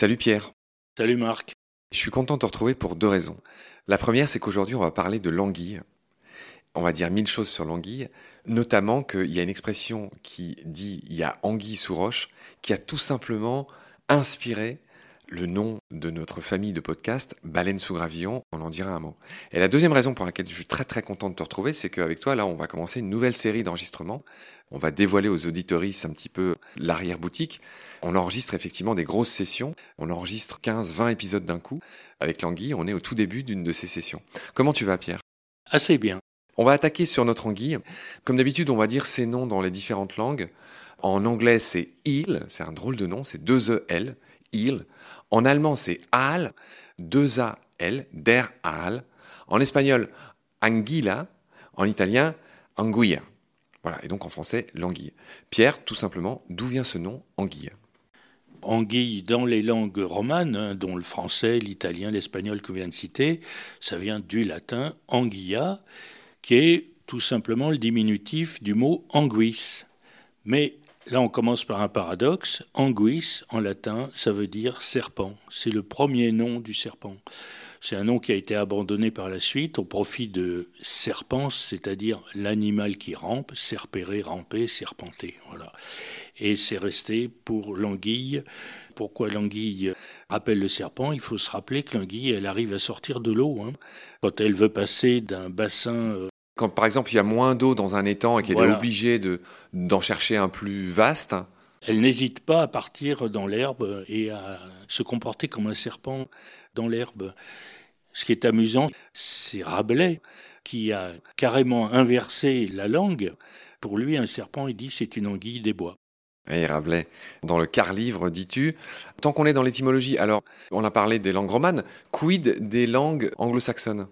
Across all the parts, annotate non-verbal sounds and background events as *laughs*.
Salut Pierre. Salut Marc. Je suis content de te retrouver pour deux raisons. La première, c'est qu'aujourd'hui, on va parler de l'anguille. On va dire mille choses sur l'anguille, notamment qu'il y a une expression qui dit il y a anguille sous roche, qui a tout simplement inspiré le nom de notre famille de podcast, Baleine sous gravillon, on en dira un mot. Et la deuxième raison pour laquelle je suis très très content de te retrouver, c'est qu'avec toi, là, on va commencer une nouvelle série d'enregistrements. On va dévoiler aux auditoristes un petit peu l'arrière-boutique. On enregistre effectivement des grosses sessions. On enregistre 15, 20 épisodes d'un coup. Avec l'anguille, on est au tout début d'une de ces sessions. Comment tu vas, Pierre? Assez bien. On va attaquer sur notre anguille. Comme d'habitude, on va dire ces noms dans les différentes langues. En anglais, c'est il, c'est un drôle de nom, c'est deux E L, il. En allemand, c'est Aal, deux A L, der Aal. En espagnol, anguilla. En italien, anguilla. Voilà, et donc en français, l'anguille. Pierre, tout simplement, d'où vient ce nom, anguille? Anguille, dans les langues romanes, hein, dont le français, l'italien, l'espagnol que vient de citer, ça vient du latin anguilla, qui est tout simplement le diminutif du mot anguis. Mais Là, on commence par un paradoxe. Anguis, en latin, ça veut dire serpent. C'est le premier nom du serpent. C'est un nom qui a été abandonné par la suite au profit de serpens, c'est-à-dire l'animal qui rampe, serpérer, ramper, serpenter. Voilà. Et c'est resté pour l'anguille. Pourquoi l'anguille rappelle le serpent? Il faut se rappeler que l'anguille, elle arrive à sortir de l'eau. Hein. Quand elle veut passer d'un bassin euh, quand par exemple il y a moins d'eau dans un étang et qu'elle est obligée de, d'en chercher un plus vaste. Elle n'hésite pas à partir dans l'herbe et à se comporter comme un serpent dans l'herbe. Ce qui est amusant, c'est Rabelais qui a carrément inversé la langue. Pour lui, un serpent, il dit c'est une anguille des bois. Et Rabelais, dans le quart livre, dis-tu, tant qu'on est dans l'étymologie, alors on a parlé des langues romanes, quid des langues anglo-saxonnes?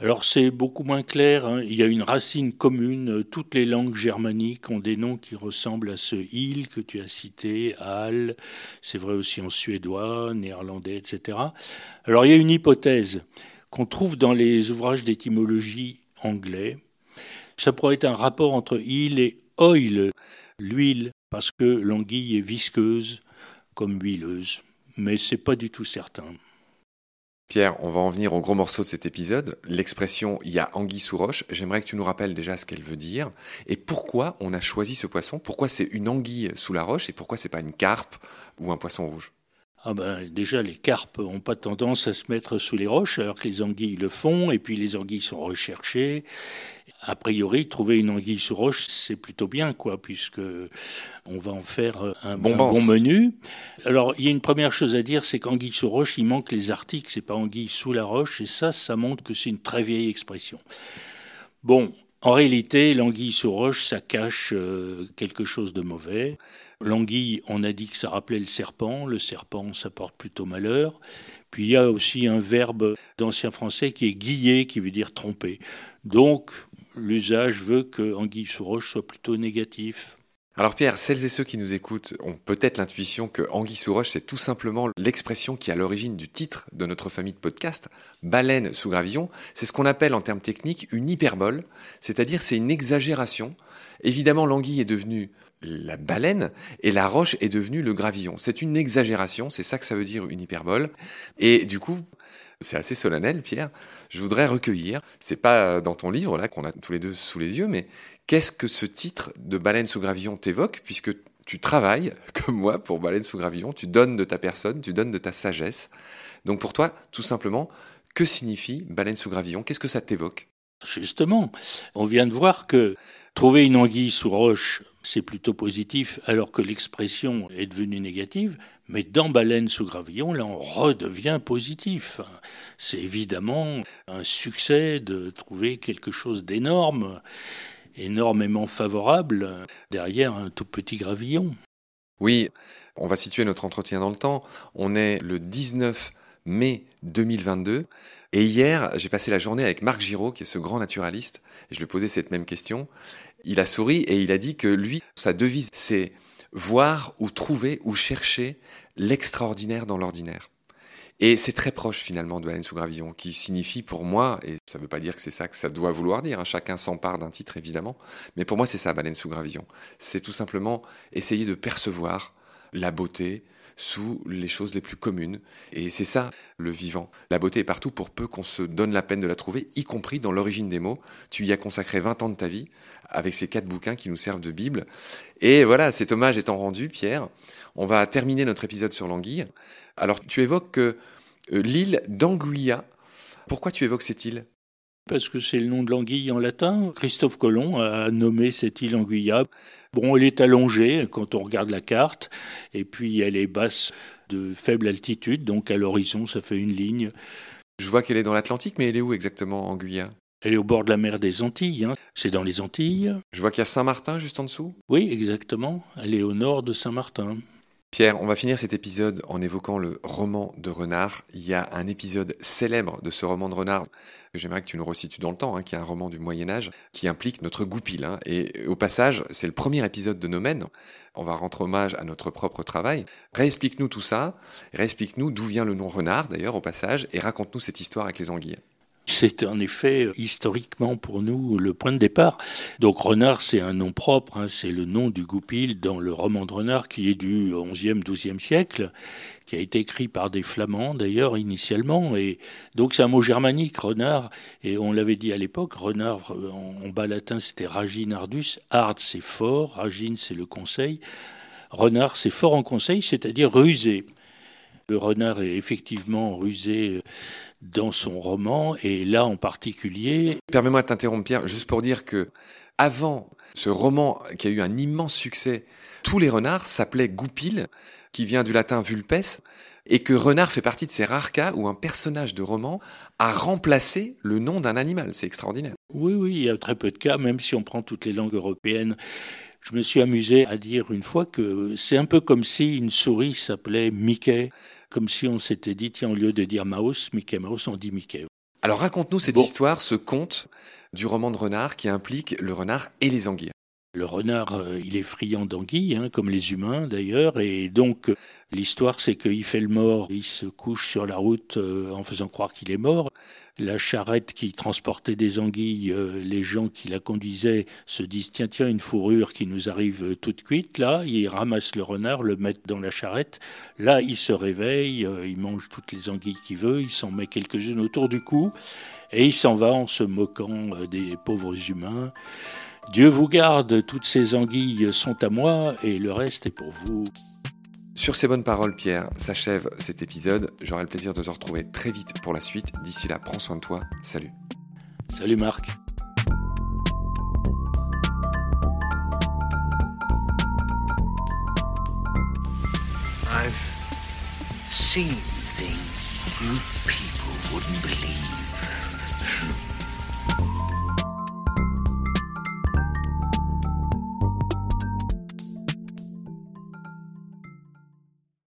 Alors c'est beaucoup moins clair, hein. il y a une racine commune, toutes les langues germaniques ont des noms qui ressemblent à ce il que tu as cité, al, c'est vrai aussi en suédois, néerlandais, etc. Alors il y a une hypothèse qu'on trouve dans les ouvrages d'étymologie anglais, ça pourrait être un rapport entre il et oil, l'huile, parce que l'anguille est visqueuse comme huileuse, mais c'est pas du tout certain. Pierre, on va en venir au gros morceau de cet épisode. L'expression il y a anguille sous roche. J'aimerais que tu nous rappelles déjà ce qu'elle veut dire et pourquoi on a choisi ce poisson. Pourquoi c'est une anguille sous la roche et pourquoi c'est pas une carpe ou un poisson rouge ah ben, déjà, les carpes n'ont pas tendance à se mettre sous les roches, alors que les anguilles le font, et puis les anguilles sont recherchées. A priori, trouver une anguille sous roche, c'est plutôt bien, quoi, puisque on va en faire un, bon, menu. Alors, il y a une première chose à dire, c'est qu'anguille sous roche, il manque les articles, c'est pas anguille sous la roche, et ça, ça montre que c'est une très vieille expression. Bon, en réalité, l'anguille sous roche, ça cache euh, quelque chose de mauvais. L'anguille, on a dit que ça rappelait le serpent. Le serpent, ça porte plutôt malheur. Puis il y a aussi un verbe d'ancien français qui est guiller, qui veut dire tromper. Donc, l'usage veut que anguille sous roche soit plutôt négatif. Alors Pierre, celles et ceux qui nous écoutent ont peut-être l'intuition que Anguille sous roche, c'est tout simplement l'expression qui est à l'origine du titre de notre famille de podcast, baleine sous gravillon. C'est ce qu'on appelle en termes techniques une hyperbole, c'est-à-dire c'est une exagération. Évidemment, l'anguille est devenue la baleine et la roche est devenue le gravillon. C'est une exagération, c'est ça que ça veut dire une hyperbole. Et du coup, c'est assez solennel, Pierre. Je voudrais recueillir, c'est pas dans ton livre là qu'on a tous les deux sous les yeux, mais Qu'est-ce que ce titre de Baleine sous gravillon t'évoque Puisque tu travailles, *laughs* comme moi, pour Baleine sous gravillon, tu donnes de ta personne, tu donnes de ta sagesse. Donc pour toi, tout simplement, que signifie Baleine sous gravillon? Qu'est-ce que ça t'évoque? Justement, on vient de voir que trouver une anguille sous roche, c'est plutôt positif, alors que l'expression est devenue négative. Mais dans Baleine sous gravillon, là, on redevient positif. C'est évidemment un succès de trouver quelque chose d'énorme énormément favorable derrière un tout petit gravillon. Oui, on va situer notre entretien dans le temps. On est le 19 mai 2022. Et hier, j'ai passé la journée avec Marc Giraud, qui est ce grand naturaliste, et je lui ai posé cette même question. Il a souri et il a dit que lui, sa devise, c'est voir ou trouver ou chercher l'extraordinaire dans l'ordinaire. Et c'est très proche finalement de Baleine sous gravillon, qui signifie pour moi, et ça ne veut pas dire que c'est ça que ça doit vouloir dire, hein, chacun s'empare d'un titre évidemment, mais pour moi c'est ça, baleine sous gravillon. C'est tout simplement essayer de percevoir la beauté, sous les choses les plus communes. Et c'est ça, le vivant. La beauté est partout pour peu qu'on se donne la peine de la trouver, y compris dans l'origine des mots. Tu y as consacré 20 ans de ta vie avec ces quatre bouquins qui nous servent de Bible. Et voilà, cet hommage étant rendu, Pierre, on va terminer notre épisode sur l'anguille. Alors, tu évoques que euh, l'île d'Anguilla. Pourquoi tu évoques cette île? Parce que c'est le nom de l'anguille en latin. Christophe Colomb a nommé cette île Anguilla. Bon, elle est allongée quand on regarde la carte, et puis elle est basse de faible altitude, donc à l'horizon, ça fait une ligne. Je vois qu'elle est dans l'Atlantique, mais elle est où exactement, Anguilla? Elle est au bord de la mer des Antilles, hein. c'est dans les Antilles. Je vois qu'il y a Saint-Martin juste en dessous? Oui, exactement. Elle est au nord de Saint-Martin. Pierre, on va finir cet épisode en évoquant le roman de Renard. Il y a un épisode célèbre de ce roman de Renard que j'aimerais que tu nous resitues dans le temps, hein, qui est un roman du Moyen Âge, qui implique notre goupil. Hein. Et au passage, c'est le premier épisode de Nomen. On va rendre hommage à notre propre travail. Réexplique-nous tout ça, réexplique-nous d'où vient le nom Renard, d'ailleurs, au passage, et raconte-nous cette histoire avec les anguilles. C'est en effet euh, historiquement pour nous le point de départ. Donc renard, c'est un nom propre, hein, c'est le nom du goupil dans le roman de renard qui est du 11e, 12e siècle, qui a été écrit par des flamands d'ailleurs initialement. Et donc c'est un mot germanique, renard, et on l'avait dit à l'époque, renard euh, en, bas latin c'était raginardus, ard c'est fort, ragine c'est le conseil, renard c'est fort en conseil, c'est-à-dire rusé. Le renard est effectivement rusé dans son roman, et là en particulier. Permets-moi de t'interrompre, Pierre, juste pour dire que avant ce roman qui a eu un immense succès, tous les renards s'appelaient goupil, qui vient du latin vulpes, et que renard fait partie de ces rares cas où un personnage de roman a remplacé le nom d'un animal. C'est extraordinaire. Oui, oui, il y a très peu de cas, même si on prend toutes les langues européennes. Je me suis amusé à dire une fois que c'est un peu comme si une souris s'appelait Mickey comme si on s'était dit, tiens, au lieu de dire Mouse, Mickey Mouse, on dit Mickey. Alors raconte-nous cette histoire, ce conte du roman de renard qui implique le renard et les anguilles. Le renard, euh, il est friand d'anguilles, hein, comme les humains d'ailleurs, et donc l'histoire c'est qu'il fait le mort, il se couche sur la route euh, en faisant croire qu'il est mort. La charrette qui transportait des anguilles, euh, les gens qui la conduisaient se disent tiens tiens une fourrure qui nous arrive toute cuite là, ils ramassent le renard, le mettent dans la charrette. Là il se réveille, il mange toutes les anguilles qu'il veut, il s'en met quelques-unes autour du cou et il s'en va en se moquant des pauvres humains. Dieu vous garde, toutes ces anguilles sont à moi et le reste est pour vous. Sur ces bonnes paroles, Pierre, s'achève cet épisode. J'aurai le plaisir de te retrouver très vite pour la suite. D'ici là, prends soin de toi. Salut. Salut Marc. I've seen things you people